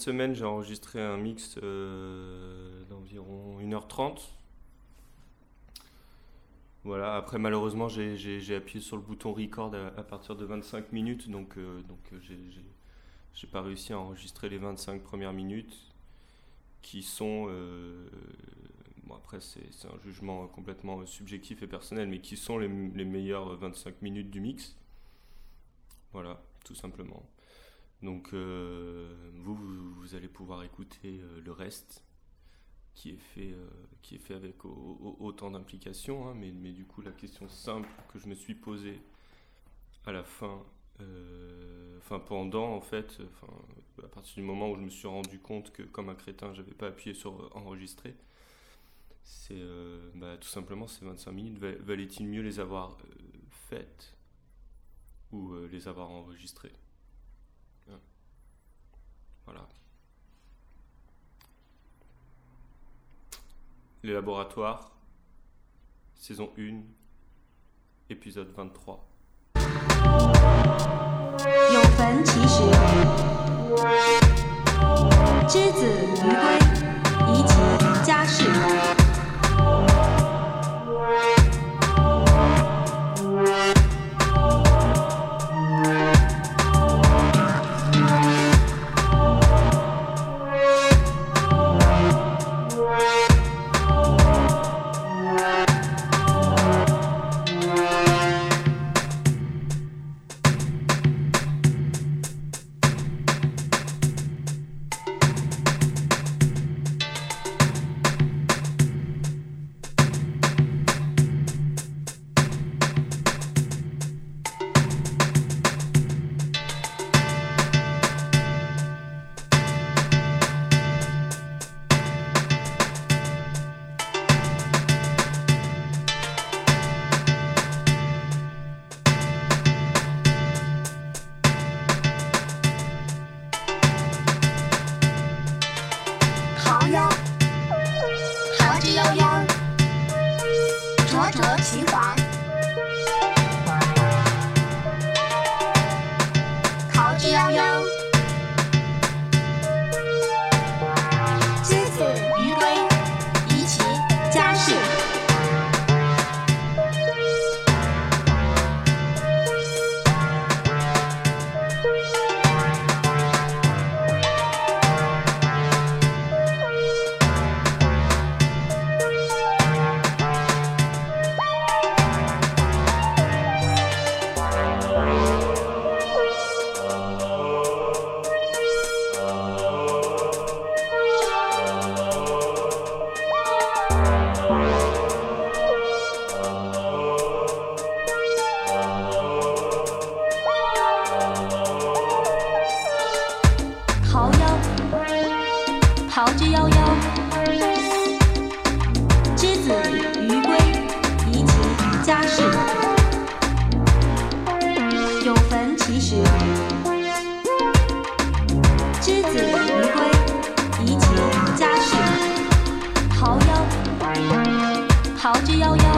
cette semaine, j'ai enregistré un mix euh, d'environ 1h30. Voilà, après malheureusement j'ai appuyé sur le bouton record à, partir de 25 minutes, donc, euh, donc euh, j'ai pas réussi à enregistrer les 25 premières minutes qui sont, bon après c'est un jugement complètement subjectif et personnel, mais qui sont les meilleures 25 minutes du mix. Voilà, tout simplement. Donc euh, vous, vous, allez pouvoir écouter euh, le reste qui est fait, euh, qui est fait avec autant d'implication. Hein, mais, mais, du coup, la question simple que je me suis posée à la fin, enfin pendant en fait, à partir du moment où je me suis rendu compte que comme un crétin, j'avais pas appuyé sur enregistrer, c'est bah, tout simplement ces 25 minutes, valait-il mieux les avoir faites ou les avoir enregistrées? Voilà. Les laboratoires, saison 1, épisode 23. 只要有。